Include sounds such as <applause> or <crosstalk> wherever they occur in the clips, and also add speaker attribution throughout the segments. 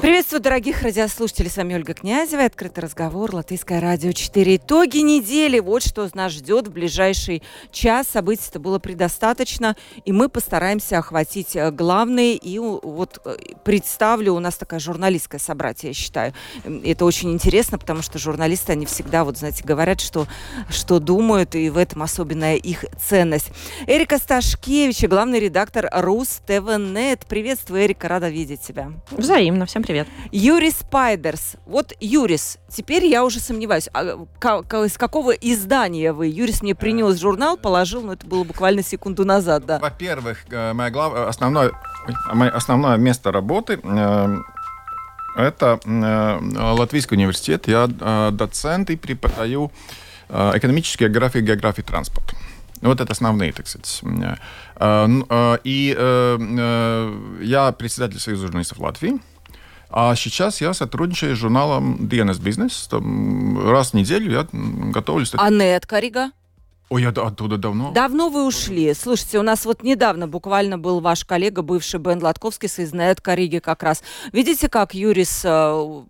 Speaker 1: Приветствую, дорогих радиослушателей. С вами Ольга Князева. Открытый разговор. Латвийское радио 4. Итоги недели. Вот что нас ждет в ближайший час. Событий-то было предостаточно. И мы постараемся охватить э, главные. И вот э, представлю, у нас такая журналистская собратья, я считаю. Это очень интересно, потому что журналисты, они всегда, вот знаете, говорят, что, что думают. И в этом особенная их ценность. Эрика Сташкевич, главный редактор Рус ТВ.нет. Приветствую, Эрика. Рада видеть тебя.
Speaker 2: Взаимно. Всем привет.
Speaker 1: Юрис Спайдерс. Вот Юрис, теперь я уже сомневаюсь, а из какого издания вы? Юрис мне принес журнал, положил, но это было буквально секунду назад, да.
Speaker 3: Во-первых, э, моя глав... основное, мое основное место работы э, это э, Латвийский университет. Я доцент и преподаю экономические географии, географии транспорта. Вот это основные, так сказать. И я председатель Союза журналистов Латвии. А сейчас я сотрудничаю с журналом DNS Business. Там раз в неделю я готовлюсь.
Speaker 1: А Нет, Корига?
Speaker 3: Ой, я оттуда давно.
Speaker 1: Давно вы ушли. Слушайте, у нас вот недавно буквально был ваш коллега, бывший Бен Латковский с Нет Кориги как раз. Видите, как Юрис э,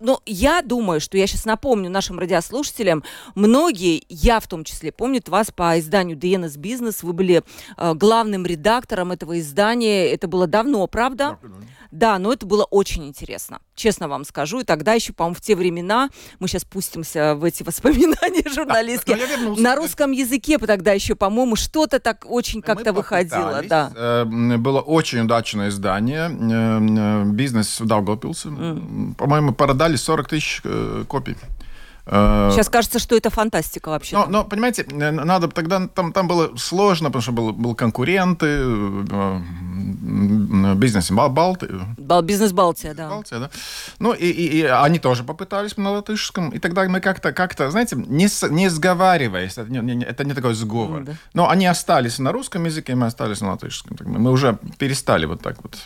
Speaker 1: ну, я думаю, что я сейчас напомню нашим радиослушателям, многие, я в том числе, помнят вас по изданию DNS Business, вы были э, главным редактором этого издания, это было давно, правда? Да, но это было очень интересно, честно вам скажу, и тогда еще, по-моему, в те времена, мы сейчас пустимся в эти <laughs> воспоминания журналистские, на русском языке тогда еще, по-моему, что-то так очень как-то выходило, да.
Speaker 3: Э, было очень удачное издание, э, бизнес в Даугавпилсе, по-моему, продали 40 тысяч э, копий.
Speaker 1: Э, Сейчас кажется, что это фантастика вообще.
Speaker 3: Но, но понимаете, надо тогда там, там было сложно, потому что был, был конкуренты, э, бизнес Балти.
Speaker 1: Бизнес Балтия, да.
Speaker 3: Балтия, да. Ну, и, и, и они тоже попытались на латышском, и тогда мы как-то, как-то знаете, не, не сговариваясь, это не, это не такой сговор, да. но они остались на русском языке, мы остались на латышском. Мы уже перестали вот так вот.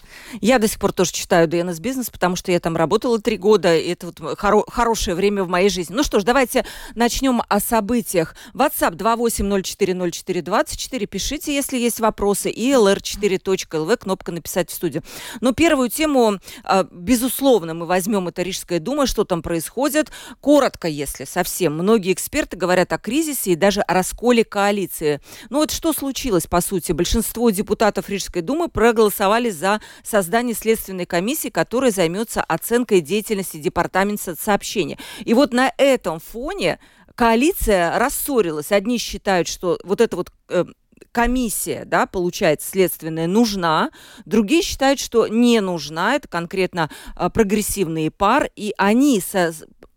Speaker 1: Я до сих пор тоже читаю DNS Бизнес, потому что я там работала три года, и это вот хоро- хорошее время в моей жизни. Ну что ж, давайте начнем о событиях. WhatsApp 28040424. Пишите, если есть вопросы. И lr4.lv, кнопка «Написать в студию». Но первую тему, а, безусловно, мы возьмем это Рижская дума, что там происходит. Коротко, если совсем. Многие эксперты говорят о кризисе и даже о расколе коалиции. Ну вот что случилось, по сути? Большинство депутатов Рижской думы проголосовали за создание следственной комиссии, которая займется оценкой деятельности департамента сообщения. И вот на этом фоне коалиция рассорилась. Одни считают, что вот эта вот э, комиссия, да, получается, следственная, нужна. Другие считают, что не нужна. Это конкретно э, прогрессивные пар. И они со,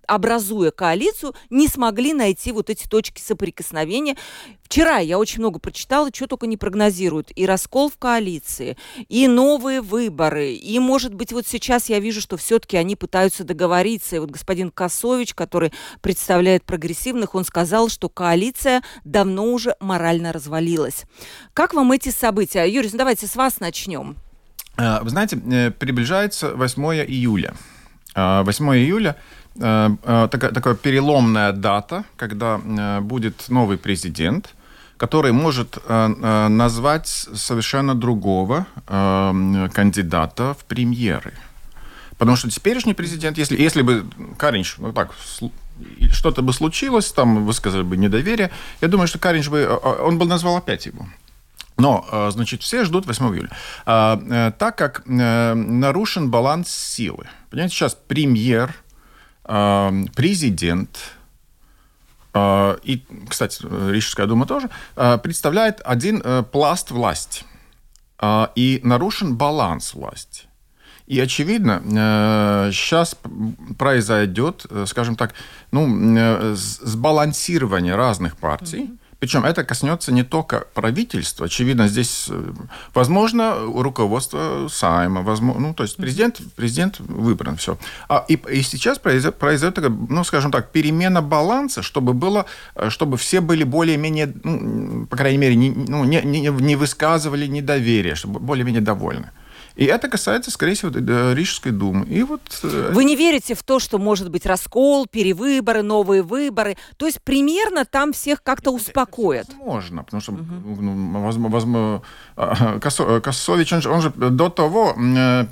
Speaker 1: образуя коалицию, не смогли найти вот эти точки соприкосновения. Вчера я очень много прочитала, что только не прогнозируют. И раскол в коалиции, и новые выборы, и, может быть, вот сейчас я вижу, что все-таки они пытаются договориться. И вот господин Косович, который представляет прогрессивных, он сказал, что коалиция давно уже морально развалилась. Как вам эти события? Юрий, ну давайте с вас начнем.
Speaker 3: А, вы знаете, э, приближается 8 июля. 8 а, июля такая, такая переломная дата, когда э, будет новый президент, который может назвать совершенно другого кандидата в премьеры. Потому что теперешний президент, если, если бы Каринч, ну так, что-то бы случилось, там высказали бы недоверие, я думаю, что Каринч бы, он бы назвал опять его. Но, значит, все ждут 8 июля. Так как нарушен баланс силы. Понимаете, сейчас премьер – президент, а, и, кстати, Рижская дума тоже, а, представляет один э, пласт власти. А, и нарушен баланс власти. И, очевидно, сейчас э, произойдет, э, скажем так, ну, сбалансирование разных партий. Причем это коснется не только правительства. Очевидно, здесь, э, возможно, руководство Сайма, возможно, ну, то есть президент, президент выбран, все. А, и, и сейчас произойдет, произойдет, ну, скажем так, перемена баланса, чтобы было, э, чтобы все были более-менее, ну, по крайней мере, не, ну, не, не, не высказывали недоверие, чтобы более-менее довольны. И это касается, скорее всего, Рижской думы. И вот...
Speaker 1: Э, Вы не верите в то, что может быть раскол, перевыборы, новые выборы? То есть примерно там всех как-то успокоят?
Speaker 3: Можно, потому что, угу. ну, возможно, Косович, он, он же до того э,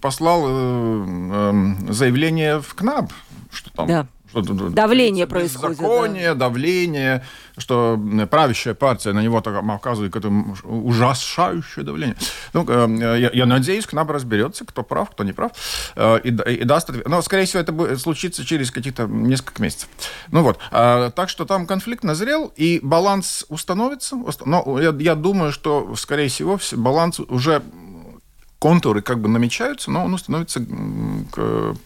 Speaker 3: послал э, заявление в КНАБ,
Speaker 1: что там... Да Давление происходит.
Speaker 3: Законие, да. давление, что правящая партия на него так оказывает какое-то ужасающее давление. Ну, э, я, я надеюсь, к нам разберется, кто прав, кто не прав, э, и, и даст ответ. Но, скорее всего, это будет случиться через каких-то несколько месяцев. Ну вот. А, так что там конфликт назрел, и баланс установится. Но я, я думаю, что, скорее всего, баланс уже контуры как бы намечаются, но он установится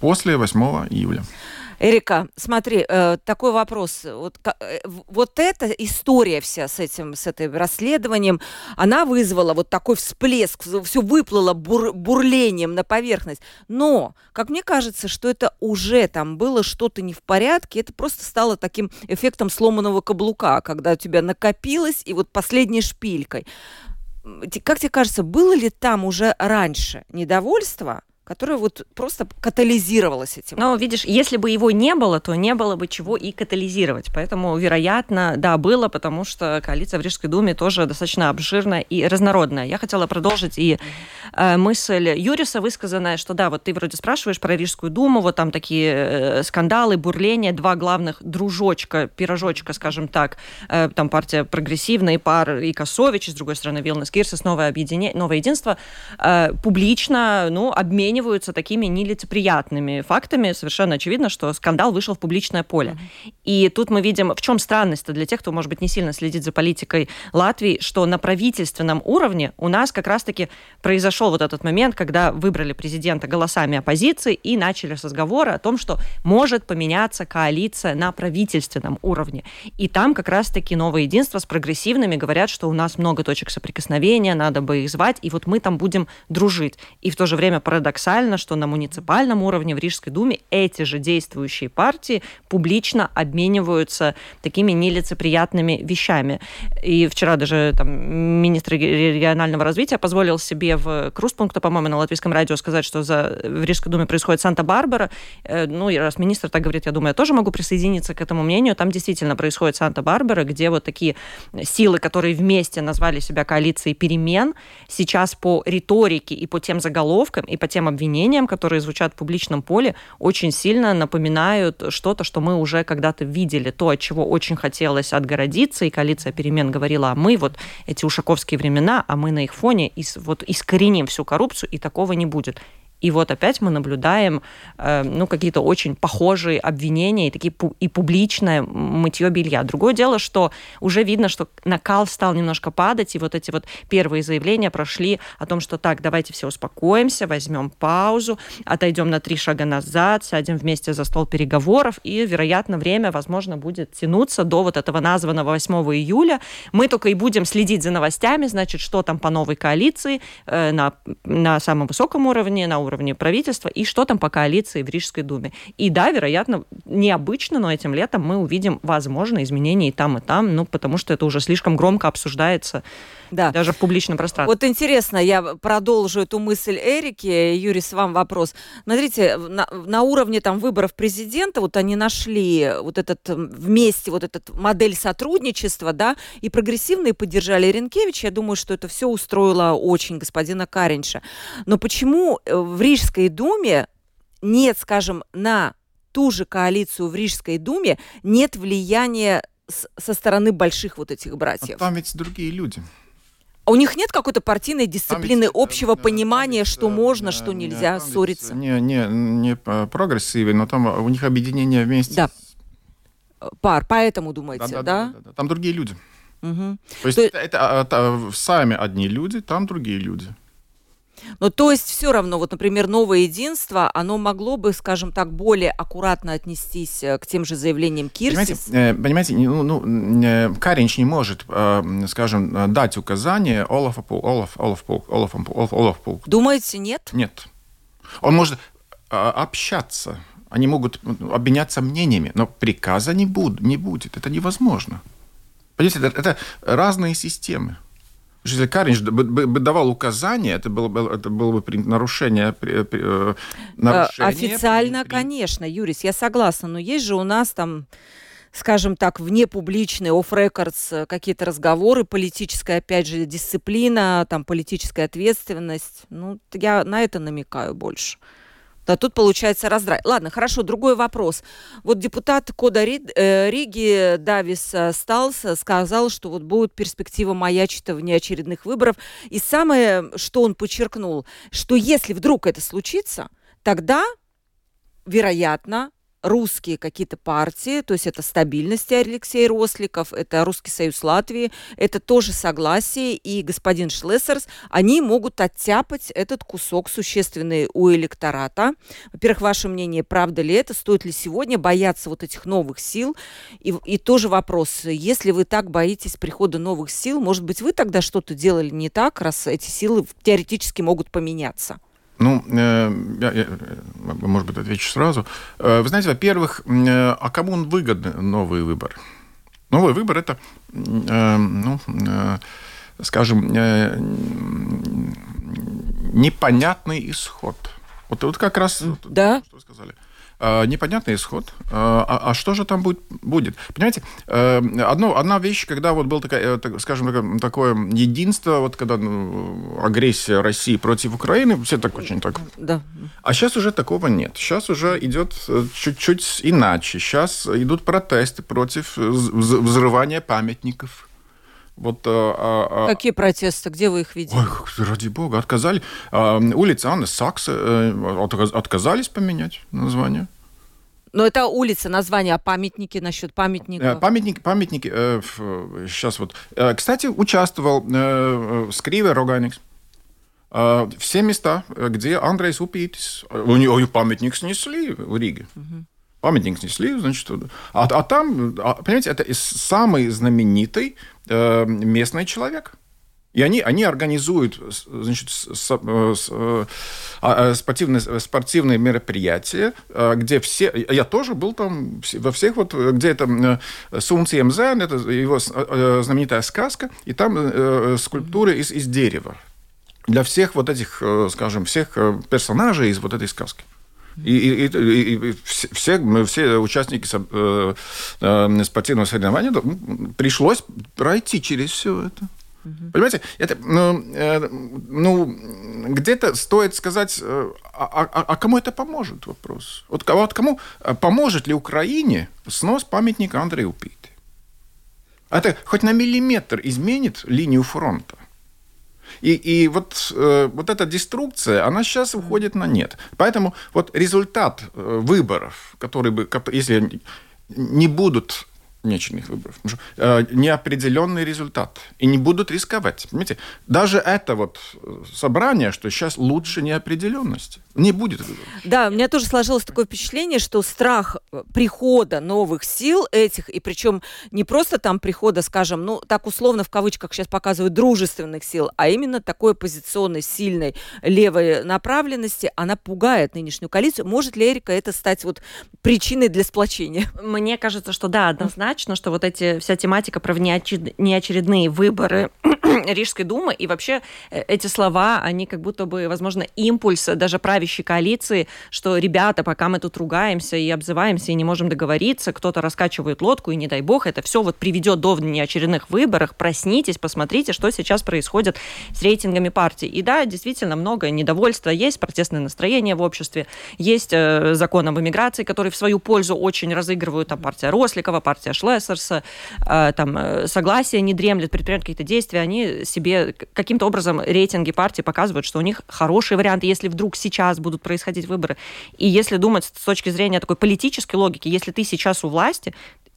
Speaker 3: после 8 июля.
Speaker 1: Эрика, смотри, э, такой вопрос. Вот, э, вот эта история вся с этим, с этим расследованием, она вызвала вот такой всплеск, все выплыло бур, бурлением на поверхность. Но, как мне кажется, что это уже там было что-то не в порядке, это просто стало таким эффектом сломанного каблука, когда у тебя накопилось, и вот последней шпилькой. Как тебе кажется, было ли там уже раньше недовольство, которое вот просто катализировалось этим.
Speaker 2: Но видишь, если бы его не было, то не было бы чего и катализировать. Поэтому, вероятно, да, было, потому что коалиция в Рижской думе тоже достаточно обширная и разнородная. Я хотела продолжить и э, мысль Юриса высказанная, что да, вот ты вроде спрашиваешь про Рижскую думу, вот там такие э, скандалы, бурления, два главных дружочка, пирожочка, скажем так, э, там партия прогрессивная, пар и Косович, с другой стороны Вилнес Кирсис, новое объединение, новое единство, э, публично, ну, обмен обмениваются такими нелицеприятными фактами. Совершенно очевидно, что скандал вышел в публичное поле. Mm-hmm. И тут мы видим, в чем странность-то для тех, кто, может быть, не сильно следит за политикой Латвии, что на правительственном уровне у нас как раз-таки произошел вот этот момент, когда выбрали президента голосами оппозиции и начали разговоры о том, что может поменяться коалиция на правительственном уровне. И там как раз-таки новое единство с прогрессивными говорят, что у нас много точек соприкосновения, надо бы их звать, и вот мы там будем дружить. И в то же время парадокс парадоксально, что на муниципальном уровне в Рижской думе эти же действующие партии публично обмениваются такими нелицеприятными вещами. И вчера даже там, министр регионального развития позволил себе в Круспункта, по-моему, на латвийском радио сказать, что за, в Рижской думе происходит Санта-Барбара. Э, ну, и раз министр так говорит, я думаю, я тоже могу присоединиться к этому мнению. Там действительно происходит Санта-Барбара, где вот такие силы, которые вместе назвали себя коалицией перемен, сейчас по риторике и по тем заголовкам, и по тем обвинениям, которые звучат в публичном поле, очень сильно напоминают что-то, что мы уже когда-то видели, то, от чего очень хотелось отгородиться, и коалиция перемен говорила, а мы вот эти ушаковские времена, а мы на их фоне ис, вот искореним всю коррупцию, и такого не будет. И вот опять мы наблюдаем э, ну, какие-то очень похожие обвинения и такие и публичное мытье белья. Другое дело, что уже видно, что накал стал немножко падать, и вот эти вот первые заявления прошли о том, что так, давайте все успокоимся, возьмем паузу, отойдем на три шага назад, сядем вместе за стол переговоров, и, вероятно, время, возможно, будет тянуться до вот этого названного 8 июля. Мы только и будем следить за новостями, значит, что там по новой коалиции э, на, на самом высоком уровне, на уровне уровне правительства и что там по коалиции в Рижской думе. И да, вероятно, необычно, но этим летом мы увидим, возможно, изменения и там, и там, ну, потому что это уже слишком громко обсуждается да. даже в публичном пространстве.
Speaker 1: Вот интересно, я продолжу эту мысль Эрики. Юрий, с вам вопрос. Смотрите, на, на уровне там выборов президента вот они нашли вот этот вместе вот этот модель сотрудничества, да, и прогрессивные поддержали Ренкевича. Я думаю, что это все устроило очень господина Каринша. Но почему э, в Рижской думе нет, скажем, на ту же коалицию в Рижской думе нет влияния со стороны больших вот этих братьев.
Speaker 3: А там ведь другие люди.
Speaker 1: А у них нет какой-то партийной дисциплины, ведь, общего понимания, ведь, что можно, что нельзя ссориться?
Speaker 3: Не, не, не прогрессивы, но там у них объединение вместе.
Speaker 1: Да. Пар, поэтому думаете, да? да, да?
Speaker 3: да, да. Там другие люди. Угу. То есть То... это, это, это сами одни люди, там другие люди.
Speaker 1: Ну, то есть все равно, вот, например, новое единство, оно могло бы, скажем так, более аккуратно отнестись э, к тем же заявлениям Кирсис?
Speaker 3: Понимаете, э, понимаете ну, ну, Каринч не может, скажем, дать указание Олафа Пул, Олаф, Олаф Пул, Олаф, Олаф, Олаф Пул.
Speaker 1: Думаете, нет?
Speaker 3: Нет. Он может общаться, они могут обменяться мнениями, но приказа не, буд, не будет, это невозможно. Понимаете, это, это разные системы. Если Каринч бы, бы, бы давал указания, это было бы, это было бы нарушение, при, при,
Speaker 1: э, нарушение. Официально, при, конечно, Юрис, я согласна, но есть же у нас там скажем так, вне публичные, off-records, э, какие-то разговоры, политическая, опять же, дисциплина, там, политическая ответственность. Ну, я на это намекаю больше. Да, тут получается раздрай. Ладно, хорошо, другой вопрос. Вот депутат Кода э, Риги Давис э, Сталс сказал, что вот будет перспектива маячить в неочередных выборов. И самое, что он подчеркнул, что если вдруг это случится, тогда, вероятно, русские какие-то партии, то есть это стабильность Алексей Росликов, это Русский союз Латвии, это тоже согласие, и господин Шлессерс, они могут оттяпать этот кусок существенный у электората. Во-первых, ваше мнение, правда ли это, стоит ли сегодня бояться вот этих новых сил? И, и тоже вопрос, если вы так боитесь прихода новых сил, может быть, вы тогда что-то делали не так, раз эти силы теоретически могут поменяться?
Speaker 3: Ну, э, я, я, может быть, отвечу сразу. Э, вы знаете, во-первых, э, а кому он выгодны новый выбор? Новый выбор это, ну, скажем, непонятный исход. Вот, вот как раз
Speaker 1: да?
Speaker 3: что вы сказали. А, непонятный исход. А, а, а что же там будет? будет? Понимаете, э, одно, одна вещь, когда вот было, такая, э, скажем, такое единство, вот когда ну, агрессия России против Украины, все так очень так.
Speaker 1: Да.
Speaker 3: А сейчас уже такого нет. Сейчас уже идет э, чуть-чуть иначе. Сейчас идут протесты против взрывания памятников.
Speaker 1: Вот, а, а... Какие протесты? Где вы их видели?
Speaker 3: Ой, ради бога, отказали. А, улица Анны Сакса э, отказались поменять название.
Speaker 1: Но это улица, название, а памятники насчет памятников?
Speaker 3: Э, памятники, памятники. Э, сейчас вот. Э, кстати, участвовал э, Скриве Роганикс. Э, все места, где Андрей Упитис, у него памятник снесли в Риге. Угу памятник снесли, значит, а, а там, а, понимаете, это самый знаменитый э, местный человек. И они, они организуют значит, с, с, с, э, а, э, спортивные, спортивные мероприятия, э, где все... Я тоже был там во всех вот... Где это Сунцием Зен, это его знаменитая сказка, и там скульптуры из, из дерева. Для всех вот этих, скажем, всех персонажей из вот этой сказки. И, и, и, и все, мы, все участники э, э, спортивного соревнования пришлось пройти через все это. Угу. Понимаете, это, ну, э, ну, где-то стоит сказать, э, а, а, а кому это поможет, вопрос. Вот, вот кому э, поможет ли Украине снос памятника Андрею Пите? Это хоть на миллиметр изменит линию фронта. И, и вот, вот эта деструкция, она сейчас уходит на нет. Поэтому вот результат выборов, которые бы, если не будут внеочередных выборов. Э, неопределенный результат. И не будут рисковать. Понимаете? Даже это вот э, собрание, что сейчас лучше неопределенности. Не будет.
Speaker 1: Да, у меня тоже сложилось такое впечатление, что страх э, прихода новых сил этих, и причем не просто там прихода, скажем, ну, так условно в кавычках сейчас показывают дружественных сил, а именно такой оппозиционной, сильной левой направленности, она пугает нынешнюю коалицию. Может ли, Эрика, это стать вот причиной для сплочения?
Speaker 2: Мне кажется, что да, однозначно что вот эти вся тематика про неочередные выборы <clears throat> Рижской думы и вообще э, эти слова, они как будто бы, возможно, импульс даже правящей коалиции, что, ребята, пока мы тут ругаемся и обзываемся и не можем договориться, кто-то раскачивает лодку, и не дай бог, это все вот приведет до неочередных выборов, проснитесь, посмотрите, что сейчас происходит с рейтингами партий. И да, действительно, много недовольства есть, протестное настроение в обществе, есть э, закон об иммиграции, который в свою пользу очень разыгрывают, там партия Росликова, партия Шлессерса, э, там э, согласие не дремлет, предпринимают какие-то действия, они себе каким-то образом рейтинги партии показывают, что у них хорошие варианты, если вдруг сейчас будут происходить выборы. И если думать с точки зрения такой политической логики, если ты сейчас у власти,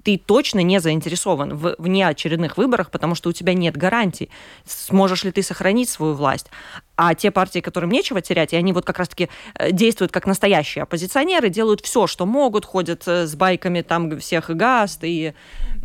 Speaker 2: ты точно не заинтересован в внеочередных выборах, потому что у тебя нет гарантий, сможешь ли ты сохранить свою власть. А те партии, которым нечего терять, и они вот как раз-таки э, действуют как настоящие оппозиционеры, делают все, что могут, ходят э, с байками там всех и гаст, и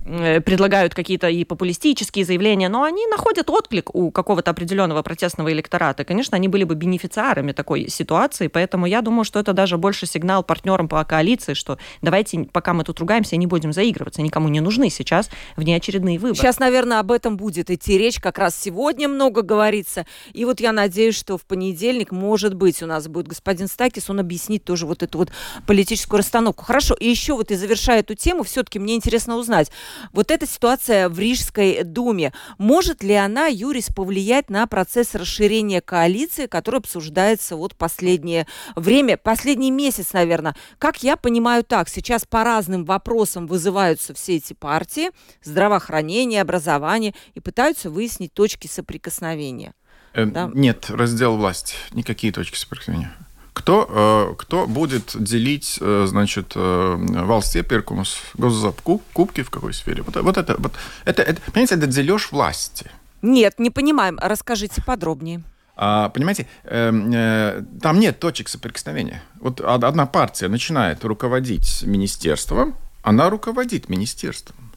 Speaker 2: предлагают какие-то и популистические заявления, но они находят отклик у какого-то определенного протестного электората. Конечно, они были бы бенефициарами такой ситуации, поэтому я думаю, что это даже больше сигнал партнерам по коалиции, что давайте, пока мы тут ругаемся, не будем заигрываться, никому не нужны сейчас внеочередные выборы.
Speaker 1: Сейчас, наверное, об этом будет идти речь, как раз сегодня много говорится, и вот я надеюсь, что в понедельник, может быть, у нас будет господин Стакис, он объяснит тоже вот эту вот политическую расстановку. Хорошо, и еще вот и завершая эту тему, все-таки мне интересно узнать, вот эта ситуация в Рижской думе, может ли она, Юрис, повлиять на процесс расширения коалиции, который обсуждается вот последнее время, последний месяц, наверное? Как я понимаю так, сейчас по разным вопросам вызываются все эти партии, здравоохранение, образование, и пытаются выяснить точки соприкосновения.
Speaker 3: Э, да? Нет, раздел власти, никакие точки соприкосновения. Кто, э, кто будет делить, э, значит, э, valsts iepirkumus, госзакупки в какой сфере? Вот, вот это, вот это, это, понимаете, это дележ власти.
Speaker 1: Нет, не понимаем. Расскажите подробнее.
Speaker 3: А, понимаете, э, э, там нет точек соприкосновения. Вот одна партия начинает руководить министерством, она руководит министерством.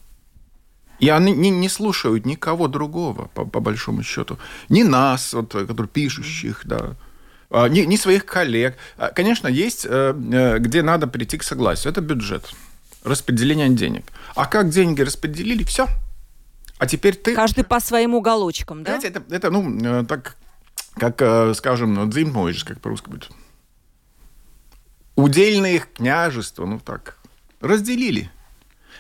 Speaker 3: И они не, не слушают никого другого, по, по большому счету. Не нас, вот, которые пишущих, да, а, не, не своих коллег. А, конечно, есть, э, э, где надо прийти к согласию. Это бюджет, распределение денег. А как деньги распределили, все. А теперь ты...
Speaker 1: Каждый по своим уголочкам, да?
Speaker 3: Знаете, это, это ну, э, так, как, скажем, дзиммойжис, как по-русски будет. Удельные княжества, ну так, разделили.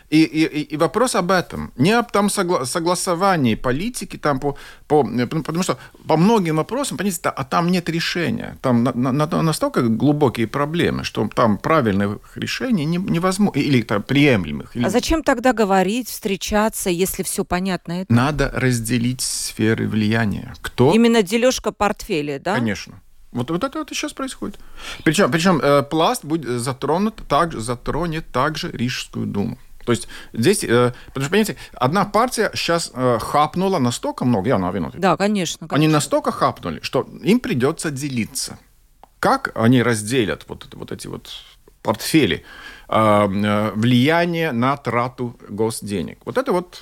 Speaker 3: И, и, и вопрос об этом. Не об там согла согласовании политики, там по, по, потому что по многим вопросам, понимаете, а там нет решения. Там на, на, настолько глубокие проблемы, что там правильных решений не, невозможно, или там приемлемых. Или...
Speaker 1: А зачем тогда говорить, встречаться, если все понятно? Это?
Speaker 3: Надо разделить сферы влияния. Кто?
Speaker 1: Именно дележка портфеля, да?
Speaker 3: Конечно. Вот, вот это вот сейчас происходит. Причем, причем э, пласт будет затронут, также, затронет также Рижскую думу. То есть здесь, э, потому что, понимаете, одна партия сейчас э, хапнула настолько много, я на вино.
Speaker 1: Да, конечно, конечно.
Speaker 3: Они настолько хапнули, что им придется делиться. Как они разделят вот, вот эти вот портфели, э, э, влияние на трату госденег. Вот это вот,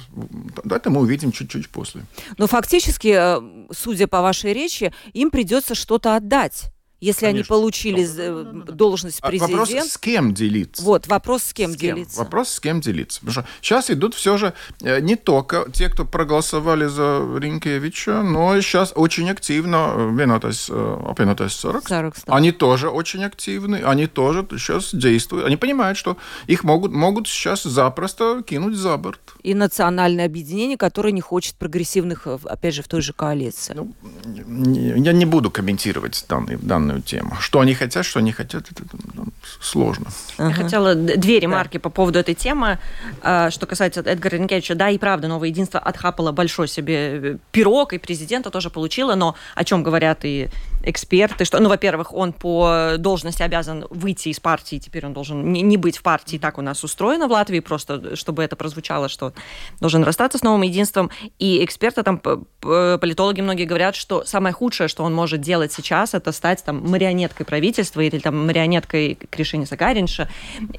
Speaker 3: это мы увидим чуть-чуть после.
Speaker 1: Но фактически, э, судя по вашей речи, им придется что-то отдать если Конечно. они получили да, должность президента.
Speaker 3: А вопрос, с кем делиться.
Speaker 1: Вот, вопрос, с кем
Speaker 3: с кем?
Speaker 1: делиться.
Speaker 3: Вопрос, с кем делиться. Потому что сейчас идут все же э, не только те, кто проголосовали за Ринкевича, но и сейчас очень активно э, Венотас, Апенотас 40. 40 они тоже очень активны, они тоже сейчас действуют. Они понимают, что их могут, могут сейчас запросто кинуть за борт.
Speaker 1: И национальное объединение, которое не хочет прогрессивных, э, опять же, в той же коалиции. Ну,
Speaker 3: я не буду комментировать данные, данные данную тему. Что они хотят, что они хотят, это ну, сложно.
Speaker 2: Я uh хотела две ремарки да. по поводу этой темы. А, что касается Эдгара Ренкевича, да, и правда, новое единство отхапало большой себе э, пирог, и президента тоже получила, но о чем говорят и эксперты, что, ну, во-первых, он по должности обязан выйти из партии, теперь он должен не, не быть в партии, так у нас устроено в Латвии, просто чтобы это прозвучало, что должен расстаться с новым единством. И эксперты, там, политологи многие говорят, что самое худшее, что он может делать сейчас, это стать там марионеткой правительства или там марионеткой Кришини Сагаринша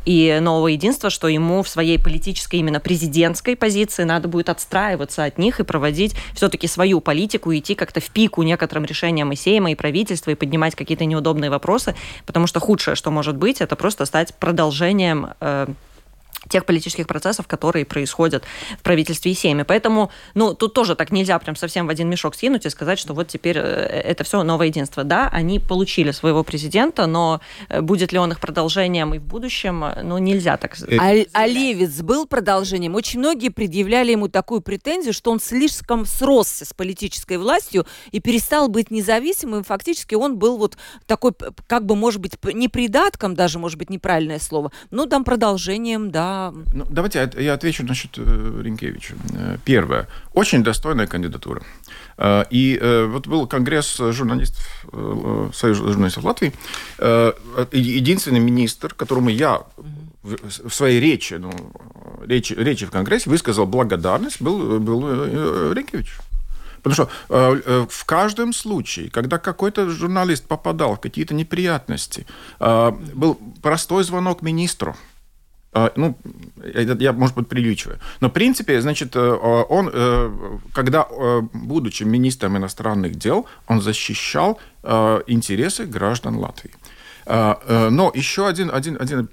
Speaker 2: и нового единства, что ему в своей политической, именно президентской позиции надо будет отстраиваться от них и проводить все-таки свою политику, идти как-то в пику некоторым решениям и Сейма, и правительства и поднимать какие-то неудобные вопросы, потому что худшее, что может быть, это просто стать продолжением э, тех политических процессов, которые происходят в правительстве и Сейме. Поэтому, ну, тут тоже так нельзя прям совсем в один мешок скинуть и сказать, что вот теперь э, это все новое единство. Да, они получили своего президента, но э, будет ли он их продолжением и в будущем, э, ну, нельзя так
Speaker 1: а, а Левиц был продолжением. Очень многие предъявляли ему такую претензию, что он слишком сросся с политической властью и перестал быть независимым. Фактически он был вот такой, как бы, может быть, не придатком, даже, может быть, неправильное слово, но там продолжением, да,
Speaker 3: ну, давайте я отвечу насчет э, Ринкевича. Э, первое. Очень достойная кандидатура. Э, и вот был конгресс журналистов Союза журналистов Латвии. Единственный министр, которому я в своей речи, ну, речи, речи в Конгрессе высказал благодарность, был, был Ринкевич. Потому что в каждом случае, когда какой-то журналист попадал в какие-то неприятности, был простой звонок министру, ну, это я, может быть, приличиваю. Но, в принципе, значит, э, он, э, когда, будучи министром иностранных дел, он защищал интересы граждан Латвии. Но еще один, один, один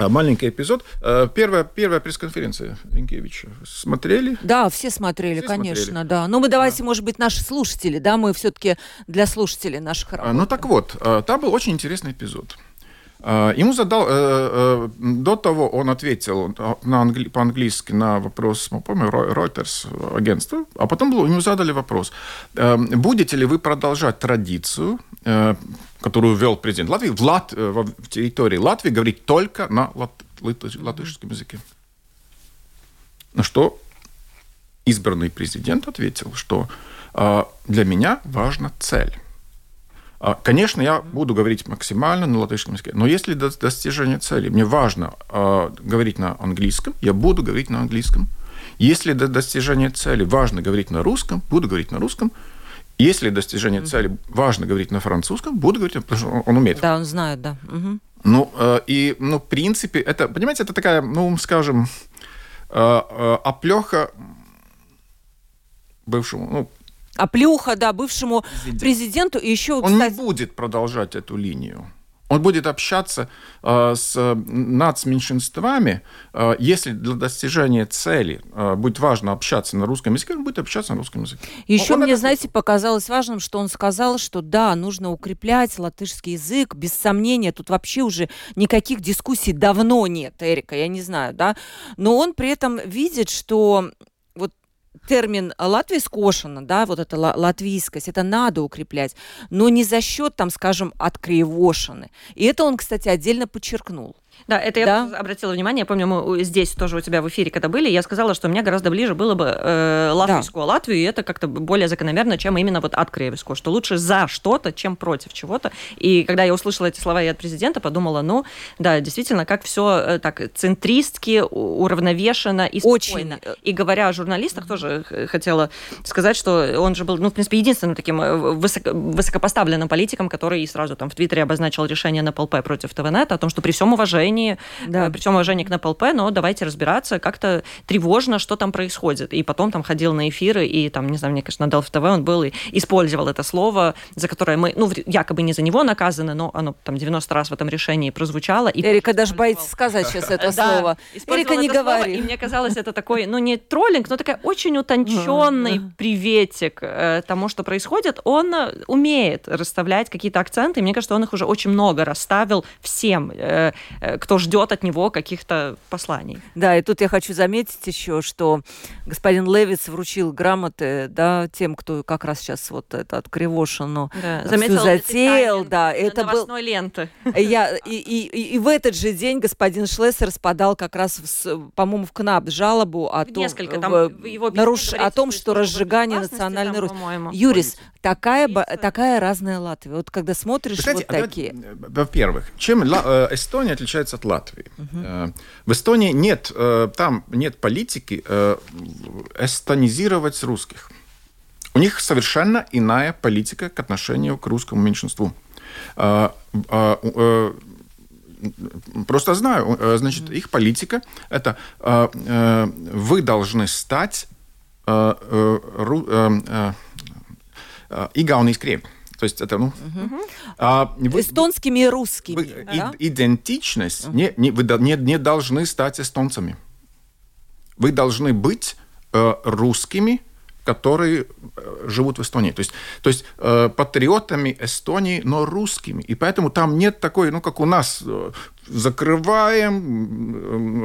Speaker 3: а, маленький эпизод. Э, первая, первая пресс-конференция Ренкевича. Смотрели?
Speaker 1: Да, все смотрели, все конечно, смотрели. да. Но мы давайте, да. может быть, наши слушатели, да, мы все-таки для слушателей наших работаем.
Speaker 3: Ну так вот, э, там был очень интересный эпизод. Э, ему задал, до того он ответил на англи, по-английски на вопрос, помню, Reuters агентство, а потом ему задали вопрос, будете ли вы продолжать традицию которую ввел президент Латвии, в, Лат... Э, в территории Латвии говорить только на лат... латышском языке. На что избранный президент ответил, что э, для меня важна цель. Э, конечно, я буду говорить максимально на латышском языке, но если до достижения цели мне важно э, говорить на английском, я буду говорить на английском. Если до достижения цели важно говорить на русском, буду говорить на русском. Если достижение цели важно говорить на французском, буду говорить, потому что он умеет.
Speaker 1: Да, он знает, да. Угу.
Speaker 3: Ну, э, и, ну, в принципе, это, понимаете, это такая, ну, скажем, э, э, оплеха бывшему, ну,
Speaker 1: Оплюха, да, бывшему президенту. президенту. И еще,
Speaker 3: Он кстати... не будет продолжать эту линию. Он будет общаться э, с нацменьшинствами, э, если для достижения цели э, будет важно общаться на русском языке, он будет общаться на русском языке.
Speaker 1: Еще он мне, это... знаете, показалось важным, что он сказал, что да, нужно укреплять латышский язык, без сомнения, тут вообще уже никаких дискуссий давно нет, Эрика, я не знаю, да, но он при этом видит, что термин Латвия скошена, да, вот эта латвийскость, это надо укреплять, но не за счет, там, скажем, откривошины. И это он, кстати, отдельно подчеркнул.
Speaker 2: Да, это да? я обратила внимание. Я помню, мы здесь тоже у тебя в эфире, когда были, я сказала, что мне гораздо ближе было бы э, латвийскую да. Латвию, и это как-то более закономерно, чем именно вот от Кривиску, что лучше за что-то, чем против чего-то. И когда я услышала эти слова и от президента, подумала, ну, да, действительно, как все э, так центристски, уравновешенно и спокойно. Очень. И говоря о журналистах, тоже хотела сказать, что он же был, ну, в принципе, единственным таким э, высоко, высокопоставленным политиком, который сразу там в Твиттере обозначил решение на ПЛП против ТВНет о том, что при всем уважении уважении, да. Э, при всем уважении к НПЛП, но давайте разбираться, как-то тревожно, что там происходит. И потом там ходил на эфиры, и там, не знаю, мне кажется, на Delft ТВ он был и использовал это слово, за которое мы, ну, якобы не за него наказаны, но оно там 90 раз в этом решении прозвучало.
Speaker 1: И Эрика даже боится сказать сейчас это слово. Эрика, не говори.
Speaker 2: И мне казалось, это такой, ну, не троллинг, но такой очень утонченный приветик э, тому, что происходит. Он э, умеет расставлять какие-то акценты, и мне кажется, он их уже очень много расставил всем, кто ждет от него каких-то посланий.
Speaker 1: Да, и тут я хочу заметить еще, что господин Левиц вручил грамоты да, тем, кто как раз сейчас вот это от Кривошину да.
Speaker 2: Заметил затеял.
Speaker 1: Да, это
Speaker 2: был... ленты.
Speaker 1: Я, и, и, и, и в этот же день господин Шлессер подал как раз, в, по-моему, в КНАП жалобу о том,
Speaker 2: Несколько, там в, его
Speaker 1: наруш... о том что разжигание национальной Руси. Юрис, такая, такая разная Латвия. Вот когда смотришь Кстати, вот а такие.
Speaker 3: Во-первых, чем э, Эстония отличается отличается от Латвии. Угу. В Эстонии нет, э, там нет политики э, эстонизировать русских. У них совершенно иная политика к отношению к русскому меньшинству. Просто знаю, значит, их политика это вы должны стать Игауnis Крievi. То есть это, ну... Угу.
Speaker 1: А, вы, Эстонскими и русскими. Вы,
Speaker 3: да? Идентичность. Угу. Не, не, вы не, не должны стать эстонцами. Вы должны быть э, русскими, которые э, живут в Эстонии. То есть, то есть э, патриотами Эстонии, но русскими. И поэтому там нет такой, ну, как у нас, э, закрываем,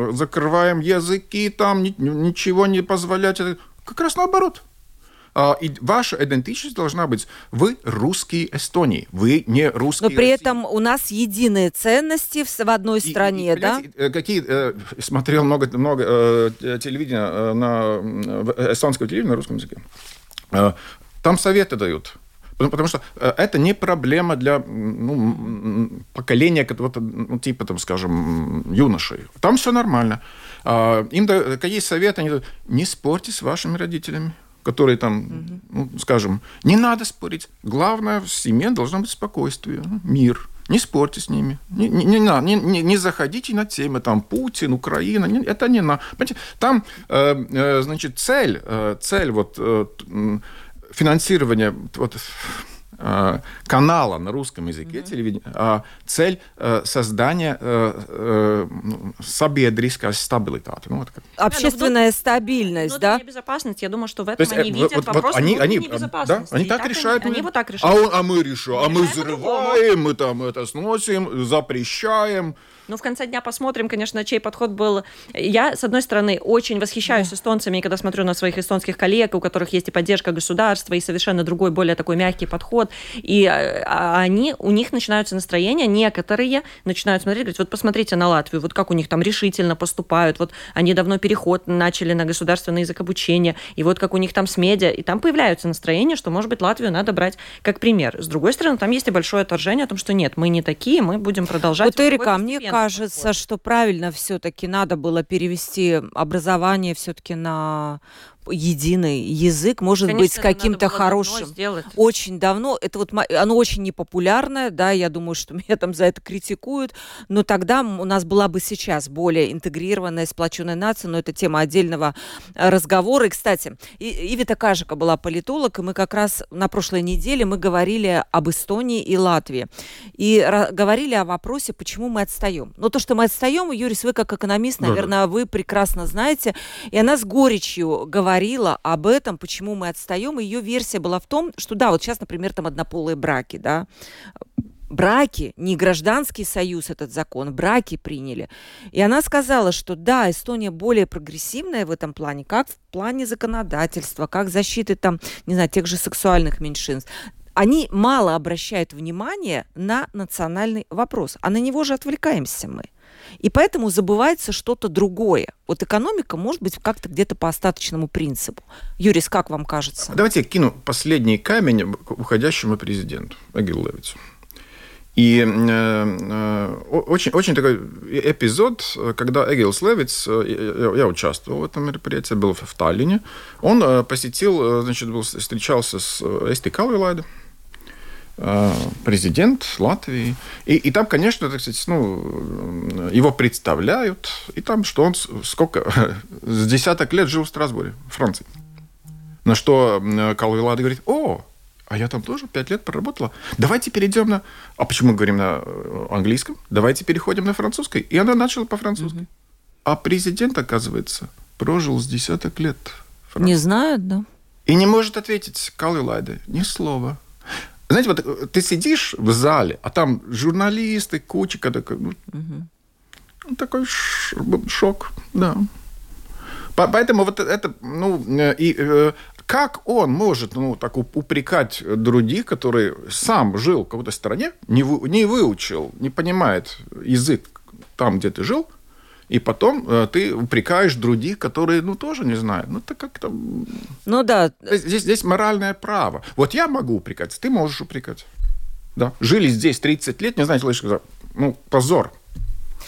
Speaker 3: э, закрываем языки, там ни, ничего не позволять. Как раз наоборот. А, и ваша идентичность должна быть вы русские Эстонии, вы не русские.
Speaker 1: Но при России. этом у нас единые ценности в, в одной и, стране, и, да?
Speaker 3: Э, какие э, <laughs> смотрел много много э, телевидения э, на эстонского телевидения на русском языке. Э, там советы дают. Потому что это не проблема для ну, поколения, вот, ну, типа, там, скажем, юношей. Там все нормально. А, им какие советы? Они дают, не спорьте с вашими родителями. Которые там, ну, скажем, не надо спорить. Главное в семье должно быть спокойствие, мир. Не спорьте с ними. Не, не, не, не, не, не заходите на темы там Путин, Украина. Не, это не на. Там, э, э, значит, цель, э, цель вот э, финансирования вот, канала на русском языке mm-hmm. телевидения, а цель э, создания э, собедрической стабилитаты.
Speaker 1: Ну, вот как. Общественная ну, стабильность,
Speaker 2: ну,
Speaker 1: да?
Speaker 2: безопасность. Я думаю, что в этом есть, они видят вот, вопрос
Speaker 3: вот они, они, да, они так, так решают. Они, они вот так решают. А, а мы решаем, а мы взрываем, мы там это сносим, запрещаем.
Speaker 2: Ну, в конце дня посмотрим, конечно, чей подход был. Я, с одной стороны, очень восхищаюсь да. эстонцами, когда смотрю на своих эстонских коллег, у которых есть и поддержка государства, и совершенно другой, более такой мягкий подход. И а, они, у них начинаются настроения, некоторые начинают смотреть, говорить, вот посмотрите на Латвию, вот как у них там решительно поступают, вот они давно переход начали на государственный язык обучения, и вот как у них там с медиа, и там появляются настроения, что, может быть, Латвию надо брать как пример. С другой стороны, там есть и большое отторжение о том, что нет, мы не такие, мы будем продолжать.
Speaker 1: Вот, Эрика, мне кажется, что правильно все-таки надо было перевести образование все-таки на единый язык, может Конечно, быть, с каким-то хорошим. Давно очень давно. Это вот оно очень непопулярное, да, я думаю, что <laughs> меня там за это критикуют, но тогда у нас была бы сейчас более интегрированная, сплоченная нация, но это тема отдельного э, разговора. И, кстати, Ивита Кажика была политолог, и мы как раз на прошлой неделе мы говорили об Эстонии и Латвии. И говорили о вопросе, почему мы отстаем. Но то, что мы отстаем, Юрис, вы как экономист, наверное, да, да. вы прекрасно знаете, и она с горечью говорит, говорила об этом, почему мы отстаем. Ее версия была в том, что да, вот сейчас, например, там однополые браки, да, браки, не гражданский союз этот закон, браки приняли. И она сказала, что да, Эстония более прогрессивная в этом плане, как в плане законодательства, как защиты там, не знаю, тех же сексуальных меньшинств. Они мало обращают внимание на национальный вопрос, а на него же отвлекаемся мы. И поэтому забывается что-то другое. Вот экономика может быть как-то где-то по остаточному принципу. Юрис, как вам кажется?
Speaker 3: Давайте я кину последний камень уходящему президенту Агилу Левицу. И э, э, очень, очень такой эпизод, когда Эгилс Левиц, э, я, я участвовал в этом мероприятии, был в, в Таллине, он э, посетил, э, значит, был, встречался с Эсти Калвилайдом, Э, президент Латвии. И, и там, конечно, так сказать, ну, его представляют. И там, что он сколько, <laughs> с десяток лет жил в Страсбурге, Франции. На что Калвилада говорит, о, а я там тоже пять лет проработала. Давайте перейдем на... А почему мы говорим на э, английском? Давайте переходим на французский. И она начала по-французски. Угу. А президент, оказывается, прожил с десяток лет.
Speaker 1: Не знает, да?
Speaker 3: И не может ответить Калвилайде ни слова. Знаете, вот э, ты сидишь в зале, а там журналисты, куча, такой, ну, угу. такой шок, да. Поэтому вот это, ну, э, и э, как он может, ну, так упрекать других, которые сам жил в какой-то стране, не, вы, не выучил, не понимает язык там, где ты жил, и потом э, ты упрекаешь других, которые, ну, тоже не знают. Ну, это как-то...
Speaker 1: Ну, да.
Speaker 3: Здесь, здесь моральное право. Вот я могу упрекать, ты можешь упрекать. Да. Жили здесь 30 лет, не знаете, слышишь, ну, позор.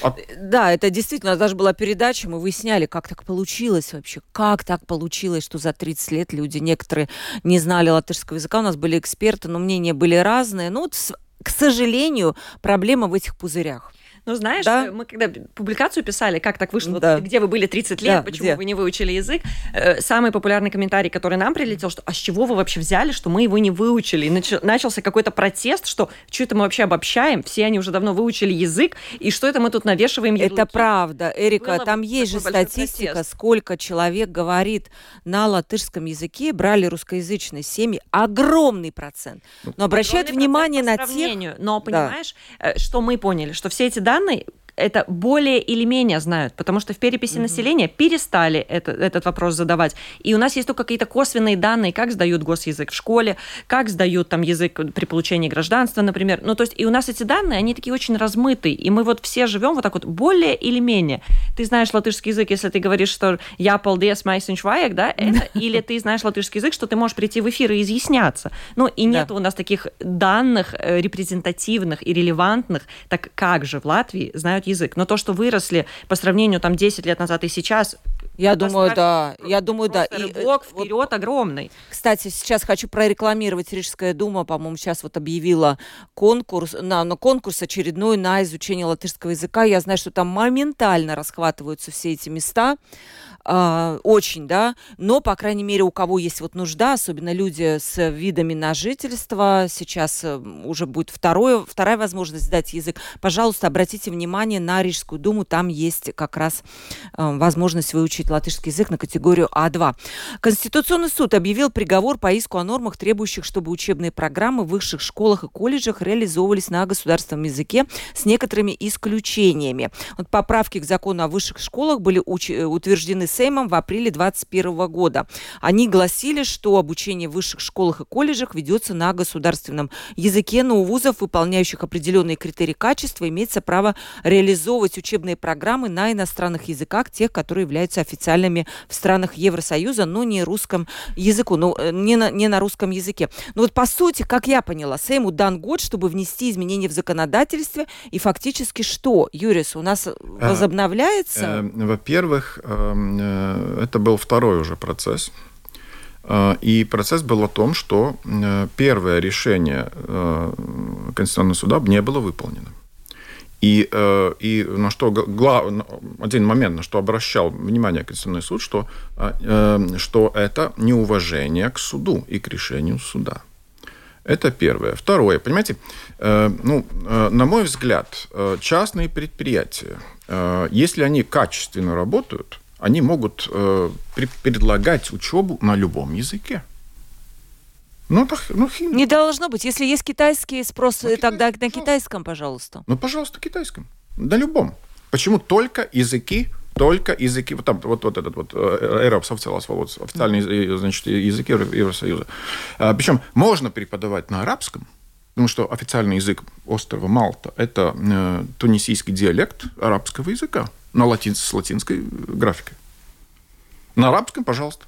Speaker 1: А... Да, это действительно, даже была передача, мы выясняли, как так получилось вообще, как так получилось, что за 30 лет люди, некоторые не знали латышского языка, у нас были эксперты, но мнения были разные. Ну, вот, к сожалению, проблема в этих пузырях.
Speaker 2: Ну, знаешь, да? мы когда публикацию писали, как так вышло, да. где вы были 30 лет, да, почему где? вы не выучили язык, э, самый популярный комментарий, который нам прилетел, что а с чего вы вообще взяли, что мы его не выучили? И нач- начался какой-то протест, что что это мы вообще обобщаем, все они уже давно выучили язык, и что это мы тут навешиваем ярлыки?
Speaker 1: Это правда, Эрика, Было там есть же статистика, протест. сколько человек говорит на латышском языке, брали русскоязычные семьи, огромный процент. Но обращают огромный внимание на тех...
Speaker 2: Но понимаешь, да. Э, что мы поняли, что все эти данные данные это более или менее знают, потому что в переписи mm-hmm. населения перестали это, этот вопрос задавать. И у нас есть только какие-то косвенные данные, как сдают госязык в школе, как сдают там язык при получении гражданства, например. Ну, то есть, и у нас эти данные, они такие очень размытые, и мы вот все живем вот так вот более или менее. Ты знаешь латышский язык, если ты говоришь, что я полдес майсеншваек, да, <laughs> это, или ты знаешь латышский язык, что ты можешь прийти в эфир и изъясняться. Ну, и нет да. у нас таких данных э, репрезентативных и релевантных, так как же в Латвии знают язык. Но то, что выросли по сравнению там 10 лет назад и сейчас,
Speaker 1: Я думаю, да. Я думаю, да.
Speaker 2: И рывок э, вперед вот, огромный.
Speaker 1: Кстати, сейчас хочу прорекламировать Рижская дума, по-моему, сейчас вот объявила конкурс, на, на конкурс очередной на изучение латышского языка. Я знаю, что там моментально расхватываются все эти места. А, очень, да, но, по крайней мере, у кого есть вот нужда, особенно люди с видами на жительство, сейчас э, уже будет второе, вторая возможность сдать язык, пожалуйста, обратите внимание на Рижскую думу, там есть как раз э, возможность выучить латышский язык на категорию А2. Конституционный суд объявил приговор по иску о нормах, требующих, чтобы учебные программы в высших школах и колледжах реализовывались на государственном языке с некоторыми исключениями. Вот поправки к закону о высших школах были уч- утверждены Сеймом в апреле 2021 года. Они гласили, что обучение в высших школах и колледжах ведется на государственном языке, но у вузов, выполняющих определенные критерии качества, имеется право реализовывать учебные программы на иностранных языках, тех, которые являются официальными в странах Евросоюза, но не русском языку, ну, э, не на, не на русском языке. Но вот по сути, как я поняла, Сейму дан год, чтобы внести изменения в законодательстве, и фактически что, Юрис, у нас э, возобновляется? Э,
Speaker 3: во-первых, эм, это был второй уже процесс. Э, и процесс был о том, что э, первое решение Конституционного суда не было выполнено. И, и на что глав, один момент, на что обращал внимание Конституционный суд, что, что это неуважение к суду и к решению суда. Это первое. Второе, понимаете, ну, на мой взгляд, частные предприятия, если они качественно работают, они могут э, предлагать учебу на любом языке.
Speaker 1: Ну, так, ну, хим... Не должно быть. Если есть китайский спрос, ну, тогда китайский, на китайском, пожалуйста.
Speaker 3: Ну, пожалуйста, китайском. На любом. Почему только языки, только языки, вот там, вот, вот этот вот, Эропс официальные, значит, языки Евросоюза. А, причем можно преподавать на арабском, потому что официальный язык острова Малта – это э, тунисийский диалект арабского языка на латин, с латинской графикой. На арабском, пожалуйста.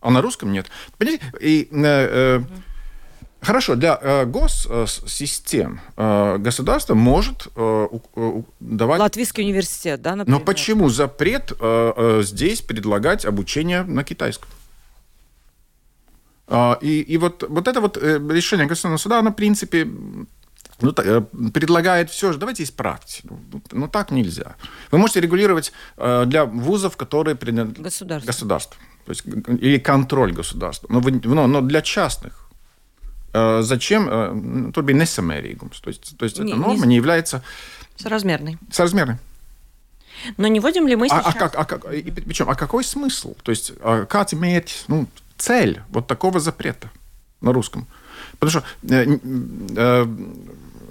Speaker 3: А на русском нет. Понимаете? И, э, э, Хорошо, для э, госсистем э, государство может э, э, давать...
Speaker 1: Латвийский университет, да, например?
Speaker 3: Но почему запрет э, э, здесь предлагать обучение на китайском? Э, и, и вот, вот это вот э, решение Конституционного суда, оно, в принципе, ну, э, предлагает все же, давайте исправьте. Ну, ну, ну, так нельзя. Вы можете регулировать э, для вузов, которые принадлежат
Speaker 1: государству.
Speaker 3: государству. То есть, или контроль государства. Но, вы, но, но для частных. Э, зачем? Э, тут бы несамеригумс. То есть, то есть не, эта норма не, не является...
Speaker 2: Соразмерной.
Speaker 3: Соразмерной.
Speaker 2: Но не вводим ли мы сейчас...
Speaker 3: А, а, как, а, как, и, причем, а какой смысл? То есть, а, как иметь ну, цель вот такого запрета на русском? Потому что э, э,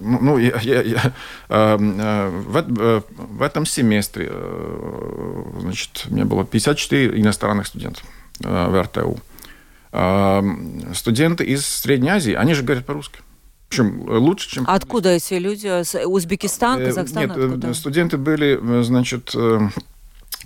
Speaker 3: ну, ну, я, я, я, эм, э, в, э, в этом семестре, э, значит, у меня было 54 иностранных студентов в РТУ. Эм, студенты из Средней Азии, они же говорят по-русски. Причем лучше, чем...
Speaker 1: Откуда эти люди? Узбекистан, Казахстан?
Speaker 3: Нет,
Speaker 1: откуда?
Speaker 3: студенты были, значит,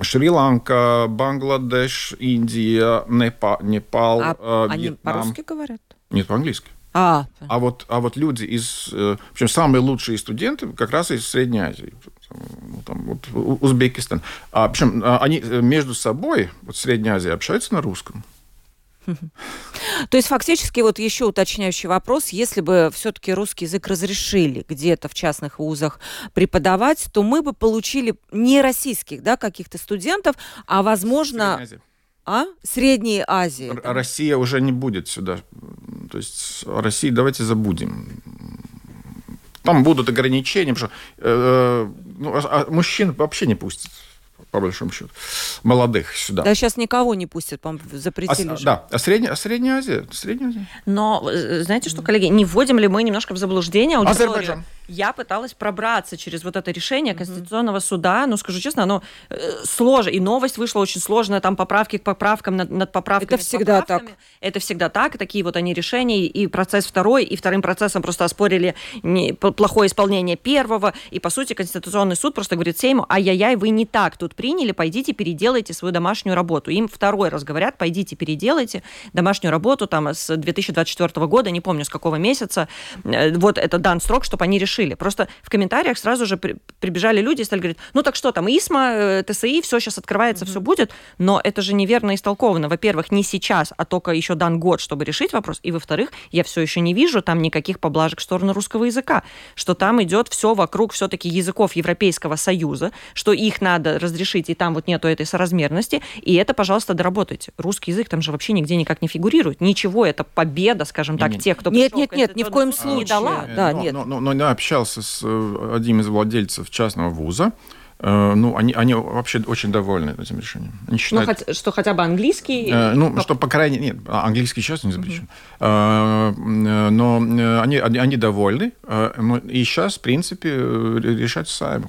Speaker 3: Шри-Ланка, Бангладеш, Индия, Непа, Непал,
Speaker 1: а Вьетнам. они по-русски говорят?
Speaker 3: Нет, по-английски. А, а, вот, а вот люди из... Э, причем самые лучшие студенты как раз из Средней Азии. Ну, там, вот, Узбекистан. А, причем а, они э, между собой, вот Средняя Азия, общаются на русском. <laughs>
Speaker 1: То есть фактически вот еще уточняющий вопрос, если бы все-таки русский язык разрешили где-то в частных вузах преподавать, то мы бы получили не российских, да, каких-то студентов, а возможно... А? Средней Азии.
Speaker 3: Р- Россия уже не будет сюда. То есть о России давайте забудем. Там будут ограничения, потому что э, ну, а, а мужчин вообще не пустят по большому счету, молодых сюда.
Speaker 1: Да, сейчас никого не пустят, по запретили
Speaker 3: а,
Speaker 1: же.
Speaker 3: Да, а Средняя, а Средняя Азия? Средняя Азия.
Speaker 2: Но, э, знаете что, коллеги, не вводим ли мы немножко в заблуждение аудиторию? Азербайджан я пыталась пробраться через вот это решение Конституционного mm-hmm. суда. Ну, скажу честно, оно э, сложно. И новость вышла очень сложная, там поправки к поправкам, над, над поправками.
Speaker 1: Это всегда так.
Speaker 2: Это всегда так. Такие вот они решения. И процесс второй, и вторым процессом просто оспорили не, плохое исполнение первого. И, по сути, Конституционный суд просто говорит Сейму, ай-яй-яй, вы не так тут приняли, пойдите переделайте свою домашнюю работу. Им второй раз говорят, пойдите переделайте домашнюю работу там с 2024 года, не помню с какого месяца. Э, вот это дан срок, чтобы они решили решили. Просто в комментариях сразу же при, прибежали люди и стали говорить, ну так что там, ИСМА, э, ТСИ, все сейчас открывается, mm-hmm. все будет. Но это же неверно истолковано. Во-первых, не сейчас, а только еще дан год, чтобы решить вопрос. И во-вторых, я все еще не вижу там никаких поблажек в сторону русского языка. Что там идет все вокруг все-таки языков Европейского Союза, что их надо разрешить, и там вот нету этой соразмерности. И это, пожалуйста, доработайте. Русский язык там же вообще нигде никак не фигурирует. Ничего, это победа, скажем так,
Speaker 3: нет,
Speaker 2: тех, кто
Speaker 1: Нет, нет, нет, ни в коем случае. Не
Speaker 2: дала.
Speaker 1: Да,
Speaker 3: но,
Speaker 1: нет.
Speaker 3: Но, но, но я общался с э, одним из владельцев частного вуза, Э, ну, они, они вообще очень довольны этим решением. Они
Speaker 2: Ну,
Speaker 3: считают,
Speaker 2: хоть- что хотя бы английский.
Speaker 3: э, ну, что, по крайней мере, нет, а, английский сейчас не запрещен. Э, э, но они, они, они довольны. но И сейчас, в принципе, решать Сайб.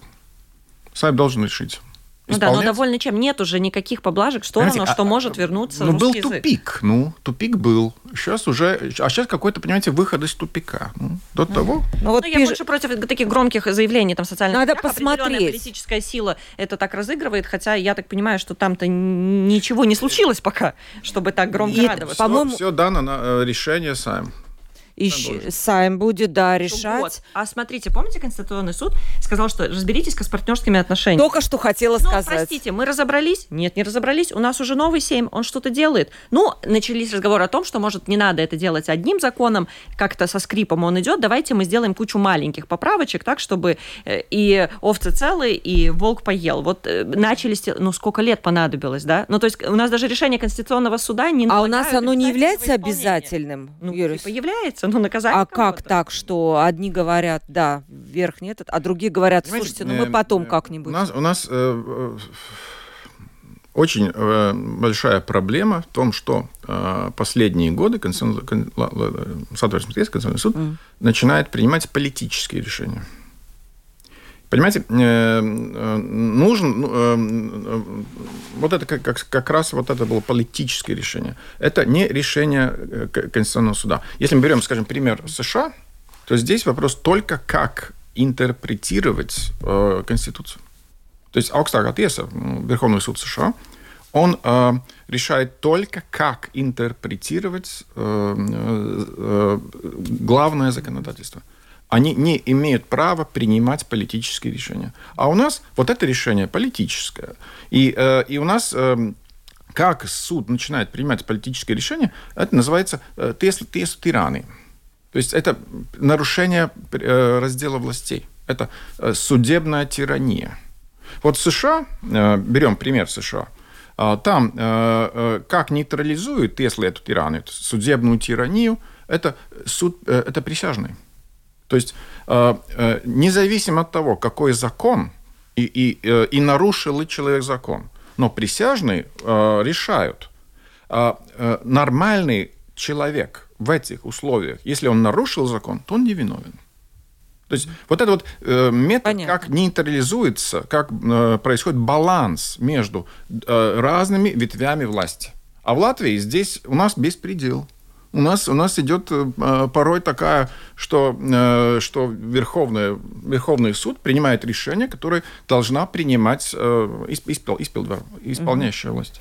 Speaker 3: Сайб должен решить.
Speaker 2: Ну да, но довольно чем? Нет уже никаких поблажек в сторону,
Speaker 3: Понимаете,
Speaker 2: что
Speaker 3: а-
Speaker 2: может вернуться
Speaker 3: Ну, был
Speaker 2: язык.
Speaker 3: тупик. Ну, тупик был. Сейчас уже... А сейчас какой-то, понимаете, выход из тупика. Ну, до того...
Speaker 1: Ну, вот
Speaker 2: Ну, я
Speaker 1: пиш-
Speaker 2: больше против таких громких заявлений там социальных
Speaker 1: Надо
Speaker 2: сетях.
Speaker 1: Посмотреть.
Speaker 2: политическая сила это так разыгрывает, хотя я так понимаю, что там-то ничего не случилось пока, чтобы так громко
Speaker 1: И-
Speaker 2: радоваться.
Speaker 1: По-моему-
Speaker 3: Все дано на э, решение Сайм.
Speaker 1: Ищ- Сайм будет, да,
Speaker 2: Вот.
Speaker 1: решать.
Speaker 2: А смотрите, помните, Конституционный суд сказал, что разберитесь-ка с партнерскими отношениями.
Speaker 1: Только что хотела
Speaker 2: Ну,
Speaker 1: сказать.
Speaker 2: простите, мы разобрались? Нет, не разобрались. У нас уже новый семь, он что-то делает. Ну, начались разговоры о том, что, может, не надо это делать одним законом, как-то со скрипом он идет. Давайте мы сделаем кучу маленьких поправочек, так, чтобы э, и овцы целые, и волк поел. Вот э, начались, ну, сколько лет понадобилось, да? Ну, то есть у нас даже решение Конституционного суда не
Speaker 1: А у нас оно не является обязательным,
Speaker 2: Ну,
Speaker 1: Юрий?
Speaker 2: типа является, ну, наказание
Speaker 1: А как так, что одни говорят, да, вверх нет, а другие говорят,
Speaker 3: Понимаете,
Speaker 1: слушайте, ну мы
Speaker 3: э,
Speaker 1: потом
Speaker 3: э,
Speaker 1: как-нибудь.
Speaker 3: У нас, у нас э, э, очень э, большая проблема в том, что э, последние годы Конституционный- Конституционный суд
Speaker 1: Мгм.
Speaker 3: начинает принимать политические решения. Понимаете, э, нужен ну, э, э, вот это как, как, раз вот это было политическое решение. Это не решение Конституционного суда. Если мы берем, скажем, пример США, то здесь вопрос только как интерпретировать Конституцию. То есть ну, Верховный суд США, он э, решает только, как интерпретировать э, э, главное законодательство. Они не имеют права принимать политические решения. А у нас вот это решение политическое. И, э, и у нас э, как суд начинает принимать политические решения, это называется э, тесла, тесла тираны. То есть это нарушение э, раздела властей. Это э, судебная тирания. Вот США, э, берем пример США, а, там э, э, как нейтрализуют, если эту тирану, эту судебную тиранию, это, суд, э, это присяжный. То есть э, э, независимо от того, какой закон, и, и, э, и нарушил ли человек закон, но присяжные решают. А, нормальный человек в этих условиях, если он нарушил закон, то он не виновен. То есть вот этот вот метод,
Speaker 1: Понятно.
Speaker 3: как нейтрализуется, как происходит баланс между разными ветвями власти. А в Латвии здесь у нас беспредел. У нас, у нас идет э, порой такая, что, э, что Верховный, Верховный суд принимает решение, которое должна принимать э, исп- испол- испол- исполняющая власть.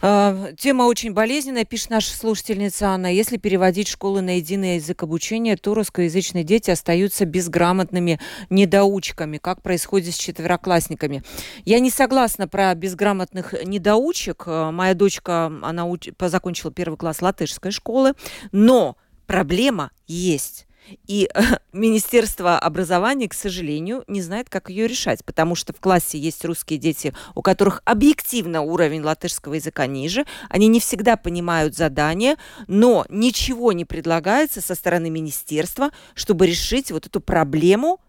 Speaker 1: А, Тема очень болезненная, пишет наша слушательница Анна. Если переводить школы на единый язык обучения, то русскоязычные дети остаются безграмотными недоучками, как происходит с четвероклассниками. Я не согласна про безграмотных недоучек. А, Моя дочка, она уч- закончила первый класс латышской школы, но проблема есть. И <laughs> Министерство образования, к сожалению, не знает, как ее решать, потому что в классе есть русские дети, у которых объективно уровень латышского языка ниже, они не всегда понимают задание, но ничего не предлагается со стороны министерства, чтобы решить вот эту проблему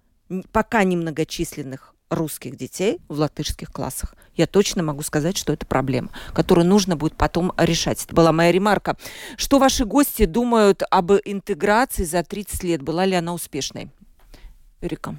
Speaker 1: пока немногочисленных русских детей в латышских классах. Я точно могу сказать, что это проблема, которую нужно будет потом решать. Это была моя ремарка. Что ваши гости думают об интеграции за 30 лет? Была ли она успешной? Юрика.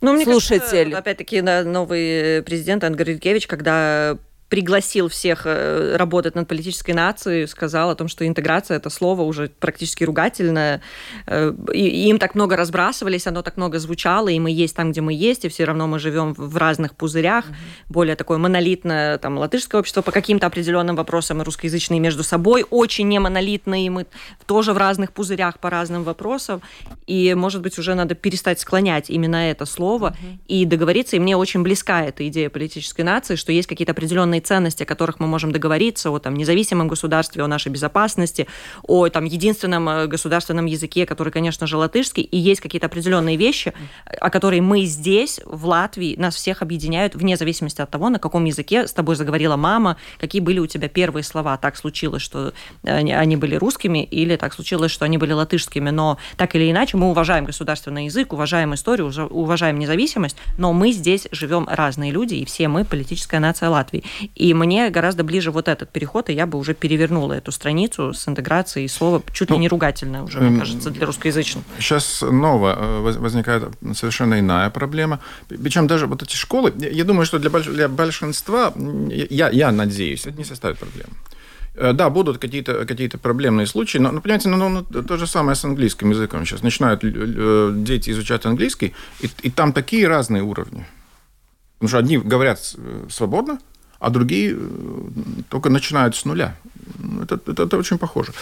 Speaker 2: Ну, мне
Speaker 1: Слушатель.
Speaker 2: кажется, опять-таки, новый президент Ангар Юркевич, когда пригласил всех э, работать над политической нацией, сказал о том, что интеграция это слово уже практически ругательное, э, и им так много разбрасывались, оно так много звучало, и мы есть там, где мы есть, и все равно мы живем в разных пузырях, mm-hmm. более такое монолитное там латышское общество по каким-то определенным вопросам, и русскоязычные между собой очень не монолитные, мы тоже в разных пузырях по разным вопросам, и, может быть, уже надо перестать склонять именно это слово mm-hmm. и договориться, и мне очень близка эта идея политической нации, что есть какие-то определенные определенные ценности, о которых мы можем договориться, о там, независимом государстве, о нашей безопасности, о там, единственном э, государственном языке, который, конечно же, латышский, и есть какие-то определенные вещи, о которых мы здесь, в Латвии, нас всех объединяют, вне зависимости от того, на каком языке с тобой заговорила мама, какие были у тебя первые слова. Так случилось, что они, они были русскими, или так случилось, что они были латышскими, но так или иначе мы уважаем государственный язык, уважаем историю, уважаем независимость, но мы здесь живем разные люди, и все мы политическая нация Латвии. И мне гораздо ближе вот этот переход, и я бы уже перевернула эту страницу с интеграцией слова чуть ли ну, не ругательное уже, мне кажется, для русскоязычных.
Speaker 3: Сейчас ново э, возникает совершенно иная проблема. Причем даже вот эти школы, я думаю, что для, для большинства, я, я надеюсь, это не составит проблем. Э, да, будут какие-то какие проблемные случаи, но, ну, понимаете, ну, ну, ну, то же самое с английским языком. Сейчас начинают э, дети изучать английский, и, и там такие разные уровни. Потому что одни говорят свободно, а другие э, только начинают с нуля. Это, это, это очень похоже.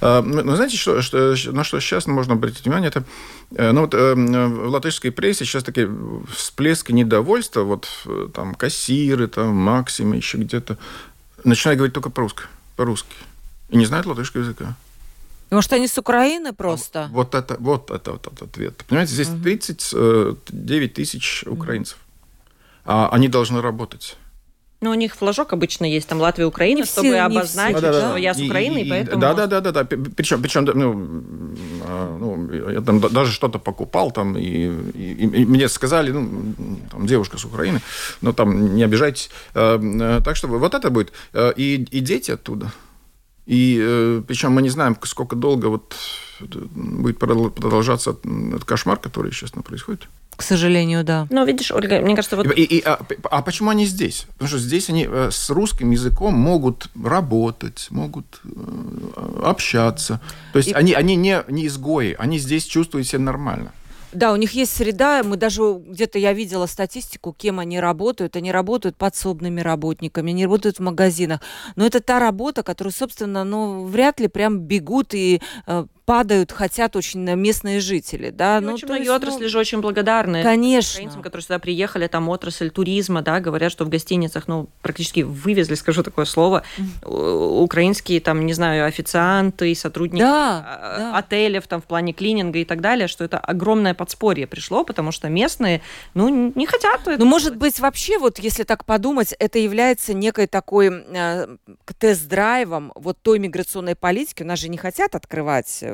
Speaker 3: А, но знаете, что, что, на что сейчас можно обратить внимание? Это, э, ну, вот, э, в латышской прессе сейчас такие всплески недовольства, вот там кассиры, там Максимы, еще где-то, начинают говорить только по-русски, по-русски. И не знают латышского языка.
Speaker 1: Может, они с Украины просто?
Speaker 3: Вот это вот, это, вот этот ответ. Понимаете, здесь 39 тысяч украинцев. А они должны работать.
Speaker 2: Ну, у них флажок обычно есть, там Латвия, Украина, не чтобы все, обозначить, все, что да, я с Украины, и, поэтому...
Speaker 3: Да, да, да, да, да. Причем, причем ну, а, ну, я там даже что-то покупал, там, и, и, и мне сказали, ну, там, девушка с Украины, но там не обижайтесь. А, а, так что вот это будет. И, и дети оттуда. И причем мы не знаем, сколько долго вот будет продолжаться этот кошмар, который сейчас происходит.
Speaker 1: К сожалению, да.
Speaker 2: Но видишь, Ольга, мне кажется, вот...
Speaker 3: И, и, а, а почему они здесь? Потому что здесь они э, с русским языком могут работать, могут э, общаться. То есть и... они, они не, не изгои, они здесь чувствуют себя нормально.
Speaker 1: Да, у них есть среда. Мы даже где-то я видела статистику, кем они работают. Они работают подсобными работниками, они работают в магазинах. Но это та работа, которую, собственно, ну, вряд ли прям бегут и э, падают, хотят очень местные жители, да.
Speaker 2: ну, очень многие есть, отрасли ну, же очень благодарны.
Speaker 1: Конечно.
Speaker 2: Украинцам, которые сюда приехали, там отрасль туризма, да, говорят, что в гостиницах, ну, практически вывезли, скажу такое слово, украинские, там, не знаю, официанты, сотрудники да, а, да. отелев, там, в плане клининга и так далее, что это огромное подспорье пришло, потому что местные, ну, не хотят
Speaker 1: Ну, может быть, вообще, вот если так подумать, это является некой такой э, тест-драйвом вот той миграционной политики. У нас же не хотят открывать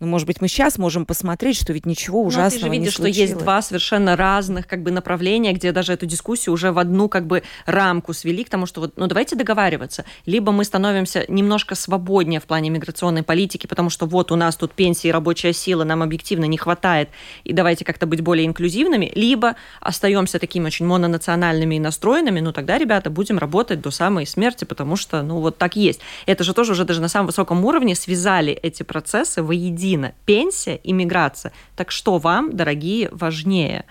Speaker 1: ну, может быть, мы сейчас можем посмотреть, что ведь ничего ужасного
Speaker 2: Но ты же видишь, что есть два совершенно разных как бы направления, где даже эту дискуссию уже в одну как бы рамку свели к тому, что вот, ну, давайте договариваться. Либо мы становимся немножко свободнее в плане миграционной политики, потому что вот у нас тут пенсии, рабочая сила, нам объективно не хватает, и давайте как-то быть более инклюзивными, либо остаемся такими очень мононациональными и настроенными, ну, тогда, ребята, будем работать до самой смерти, потому что, ну, вот так есть. Это же тоже уже даже на самом высоком уровне связали эти процессы воедино едино. Пенсия и миграция. Так что вам, дорогие, важнее?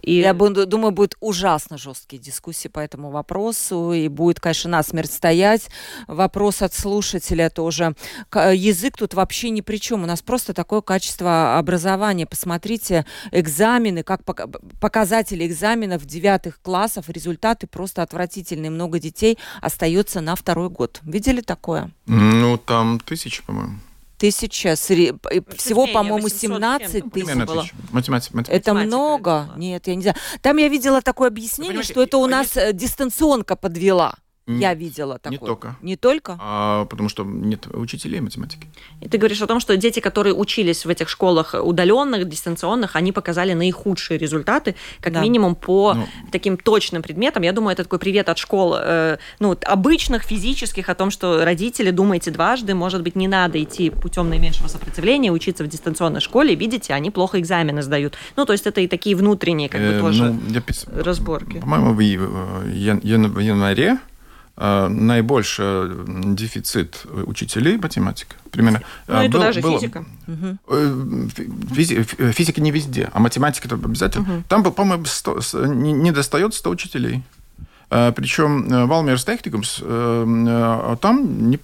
Speaker 1: И... Я буду, думаю, будет ужасно жесткие дискуссии по этому вопросу, и будет, конечно, насмерть стоять. Вопрос от слушателя тоже. Язык тут вообще ни при чем. У нас просто такое качество образования. Посмотрите экзамены, как показатели экзаменов девятых классов, результаты просто отвратительные. Много детей остается на второй год. Видели такое?
Speaker 3: Ну, там тысячи, по-моему
Speaker 1: тысяча, всего, по-моему, 17 тысяч. Было.
Speaker 3: Математика.
Speaker 1: Это много? Нет, я не знаю. Там я видела такое объяснение, что это у нас э, дистанционка подвела. Я видела такое.
Speaker 3: Не только.
Speaker 1: Не только?
Speaker 3: А, потому что нет учителей математики.
Speaker 2: И ты говоришь о том, что дети, которые учились в этих школах удаленных, дистанционных, они показали наихудшие результаты, как да. минимум по ну, таким точным предметам. Я думаю, это такой привет от школ, э, ну, обычных, физических, о том, что родители, думайте дважды, может быть, не надо идти путем наименьшего сопротивления, учиться в дистанционной школе. Видите, они плохо экзамены сдают. Ну, то есть это и такие внутренние, как бы, э, тоже ну, я, разборки.
Speaker 3: По-моему, в январе э, наибольший дефицит учителей математики. Примерно.
Speaker 2: Ну, и был, туда же было, физика.
Speaker 3: Физи, физика не везде, а математика это обязательно. Угу. Там, по-моему, не, не достает 100 учителей. Причем Валмерс Техникумс, там не,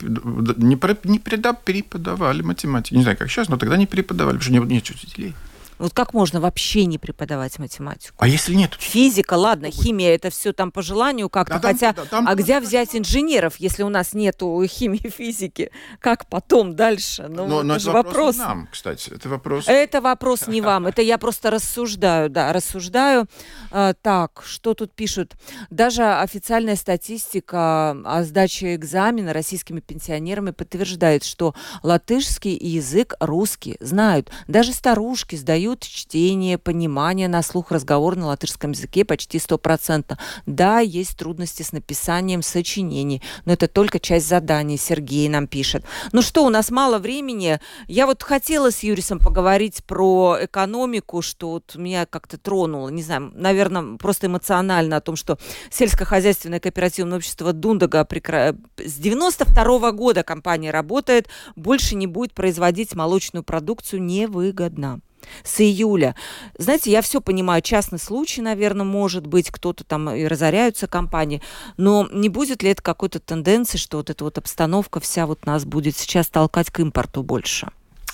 Speaker 3: не, не преподавали математику. Не знаю, как сейчас, но тогда не преподавали, потому что нет учителей.
Speaker 1: Вот как можно вообще не преподавать математику?
Speaker 3: А если нет?
Speaker 1: Физика, ладно, химия, это все там по желанию как-то. Да, Хотя, да, там, а где взять инженеров, если у нас нету химии, <laughs> физики? Как потом дальше?
Speaker 3: Ну, но, но это, же вопрос. вопрос нам, кстати. Это вопрос.
Speaker 1: Это вопрос не <laughs> вам. Это я просто рассуждаю, да, рассуждаю. А, так, что тут пишут? Даже официальная статистика о сдаче экзамена российскими пенсионерами подтверждает, что латышский язык русский знают. Даже старушки сдают дают чтение, понимание на слух, разговор на латышском языке почти стопроцентно. Да, есть трудности с написанием сочинений, но это только часть заданий, Сергей нам пишет. Ну что, у нас мало времени. Я вот хотела с Юрисом поговорить про экономику, что вот меня как-то тронуло, не знаю, наверное, просто эмоционально о том, что сельскохозяйственное кооперативное общество Дундага прекра... с 92 -го года компания работает, больше не будет производить молочную продукцию невыгодно с июля. Знаете, я все понимаю, частный случай, наверное, может быть, кто-то там и разоряются компании, но не будет ли это какой-то тенденции, что вот эта вот обстановка вся вот нас будет сейчас толкать к импорту больше?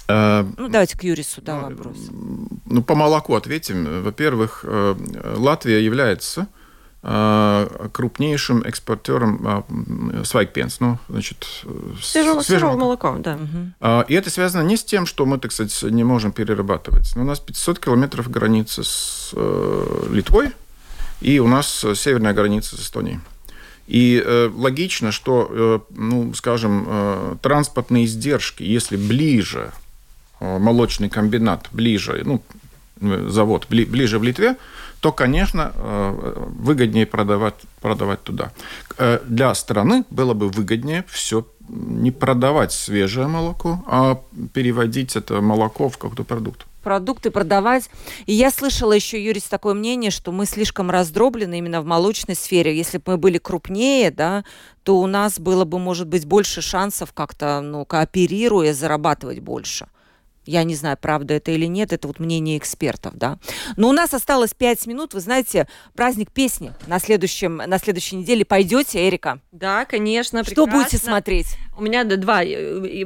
Speaker 1: А, ну, давайте к Юрису, да, ну, вопрос.
Speaker 3: Ну, по молоку ответим. Во-первых, э, Латвия является крупнейшим экспортером свайкпенс, ну, значит,
Speaker 2: свежего, свежего молока, да.
Speaker 3: А, и это связано не с тем, что мы, так сказать, не можем перерабатывать. Но у нас 500 километров границы с э, Литвой, и у нас северная граница с Эстонией. И э, логично, что, э, ну, скажем, э, транспортные издержки, если ближе э, молочный комбинат, ближе, ну, завод бли, ближе в Литве, то, конечно, э, выгоднее продавать, продавать туда. Э, для страны было бы выгоднее все не продавать свежее молоко, а переводить это молоко в какой-то продукт
Speaker 1: продукты продавать. И я слышала еще, Юрис, такое мнение, что мы слишком раздроблены именно в молочной сфере. Если бы мы были крупнее, да, то у нас было бы, может быть, больше шансов как-то, ну, кооперируя, зарабатывать больше. Я не знаю, правда это или нет, это вот мнение экспертов, да. Но у нас осталось пять минут. Вы знаете, праздник песни на, следующем, на следующей неделе. Пойдете, Эрика?
Speaker 2: Да, конечно.
Speaker 1: Что прекрасно. будете смотреть?
Speaker 2: У меня два.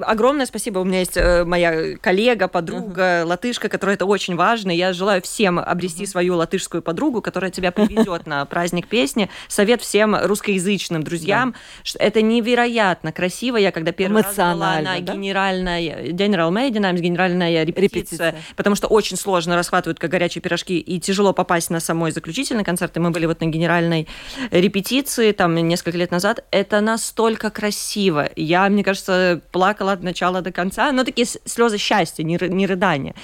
Speaker 2: Огромное спасибо. У меня есть э, моя коллега, подруга, uh-huh. латышка, которая это очень важно. Я желаю всем обрести uh-huh. свою латышскую подругу, которая тебя приведет на праздник песни. Совет всем русскоязычным друзьям. Да. Это невероятно красиво. Я когда первый раз была на да? генеральной General Made, генеральной генеральная репетиция, репетиция, потому что очень сложно расхватывают как горячие пирожки, и тяжело попасть на самой заключительный концерт. И мы были вот на генеральной репетиции там несколько лет назад. Это настолько красиво. Я, мне кажется, плакала от начала до конца, но такие слезы счастья, не, не рыдания.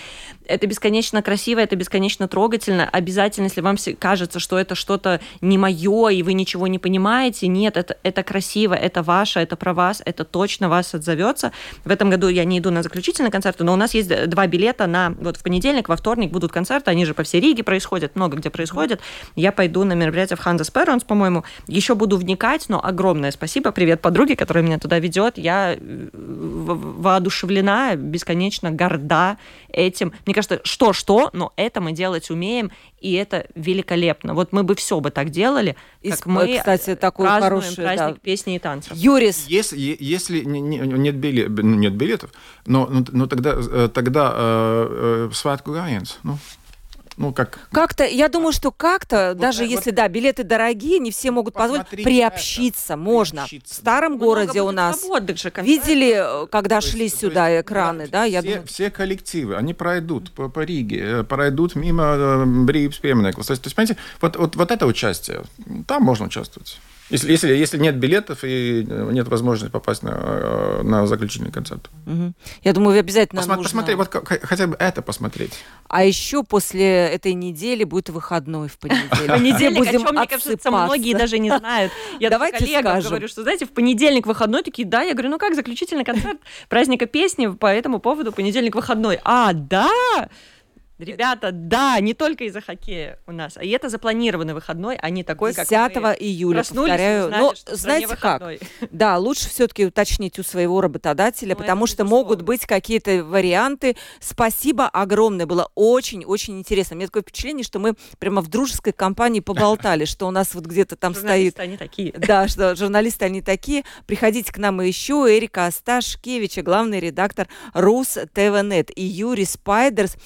Speaker 2: Это бесконечно красиво, это бесконечно трогательно. Обязательно, если вам кажется, что это что-то не мое, и вы ничего не понимаете, нет, это, это красиво, это ваше, это про вас, это точно вас отзовется. В этом году я не иду на заключительный концерт, но у нас есть два билета на вот в понедельник, во вторник будут концерты, они же по всей Риге происходят, много где происходят. Я пойду на мероприятие в Ханзас Перонс, по-моему, еще буду вникать, но огромное спасибо, привет подруге, которая меня туда ведет, я э, воодушевлена, бесконечно горда этим. Мне кажется, что-что, но это мы делать умеем, и это великолепно. Вот мы бы все бы так делали, как Исп... мы
Speaker 1: кстати, такой хороший,
Speaker 2: праздник да. песни и танцев.
Speaker 3: Юрис. Если, если нет, билет, нет билетов, но, но, но тогда, э, тогда э, э, Святку Гаенс, ну, ну, как...
Speaker 1: Как-то, я думаю, что как-то, вот, даже вот, если, да, билеты дорогие, не все могут позволить, приобщиться это. можно. Приобщиться. В старом Много городе у нас же, видели, когда то шли есть, сюда есть, экраны, да,
Speaker 3: я
Speaker 1: все, думаю...
Speaker 3: Все коллективы, они пройдут по, по Риге, э, пройдут мимо Брибс пиемников. То есть, понимаете, вот, вот, вот это участие, там можно участвовать. Если, если, если нет билетов и нет возможности попасть на, э, на заключительный концерт.
Speaker 1: Угу. Я думаю, обязательно Посма- нужно...
Speaker 3: Посмотри, вот хотя бы это посмотреть.
Speaker 1: А еще после этой недели будет выходной в понедельник. <laughs>
Speaker 2: Понедельник, о чем, мне кажется, многие даже не знают. Я Давайте коллегам говорю, что, знаете, в понедельник выходной, такие, да, я говорю, ну как, заключительный концерт праздника песни, по этому поводу понедельник выходной. А, да? Ребята, да, не только из-за хоккея у нас, и это запланированный выходной, а не такой,
Speaker 1: 10
Speaker 2: как мы
Speaker 1: июля,
Speaker 2: проснулись и
Speaker 1: повторяю.
Speaker 2: узнали,
Speaker 1: Но
Speaker 2: что в стране
Speaker 1: знаете как? <laughs> Да, лучше все-таки уточнить у своего работодателя,
Speaker 2: Ну,
Speaker 1: потому что могут
Speaker 2: безусловно.
Speaker 1: быть какие-то варианты. Спасибо огромное, было очень-очень интересно. У меня такое впечатление, что мы прямо в дружеской компании поболтали, что у нас вот где-то там стоит
Speaker 2: Журналисты, они такие.
Speaker 1: Да, что журналисты они такие. Приходите к нам еще. Эрика Асташкевича, главный редактор Рус ТВНет. И Юрий Спайдерс,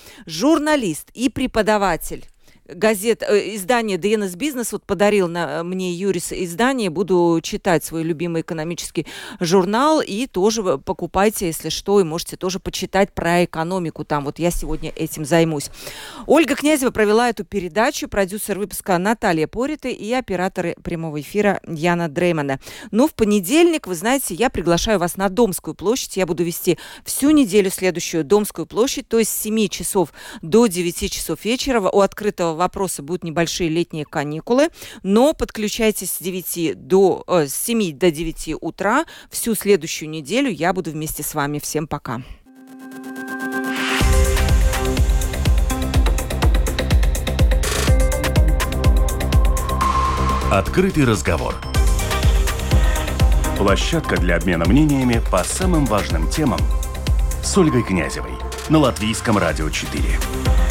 Speaker 1: журналист и преподаватель газет, э, издание DNS Бизнес вот подарил на, мне Юрис издание, буду читать свой любимый экономический журнал и тоже покупайте, если что, и можете тоже почитать про экономику там. Вот я сегодня этим займусь. Ольга Князева провела эту передачу, продюсер выпуска Наталья Пориты и операторы прямого эфира Яна Дреймана. Ну, в понедельник, вы знаете, я приглашаю вас на Домскую площадь. Я буду вести всю неделю следующую Домскую площадь, то есть с 7 часов до 9 часов вечера. У открытого вопроса будут небольшие летние каникулы, но подключайтесь с 9 до, э, с 7 до 9 утра. Всю следующую неделю я буду вместе с вами. Всем пока.
Speaker 4: Открытый разговор. Площадка для обмена мнениями по самым важным темам с Ольгой Князевой на Латвийском радио 4.